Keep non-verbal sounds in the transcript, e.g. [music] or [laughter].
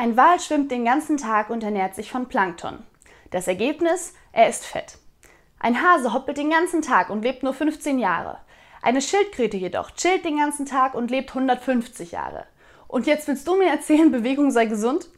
Ein Wal schwimmt den ganzen Tag und ernährt sich von Plankton. Das Ergebnis? Er ist fett. Ein Hase hoppelt den ganzen Tag und lebt nur 15 Jahre. Eine Schildkröte jedoch chillt den ganzen Tag und lebt 150 Jahre. Und jetzt willst du mir erzählen, [laughs] Bewegung sei gesund?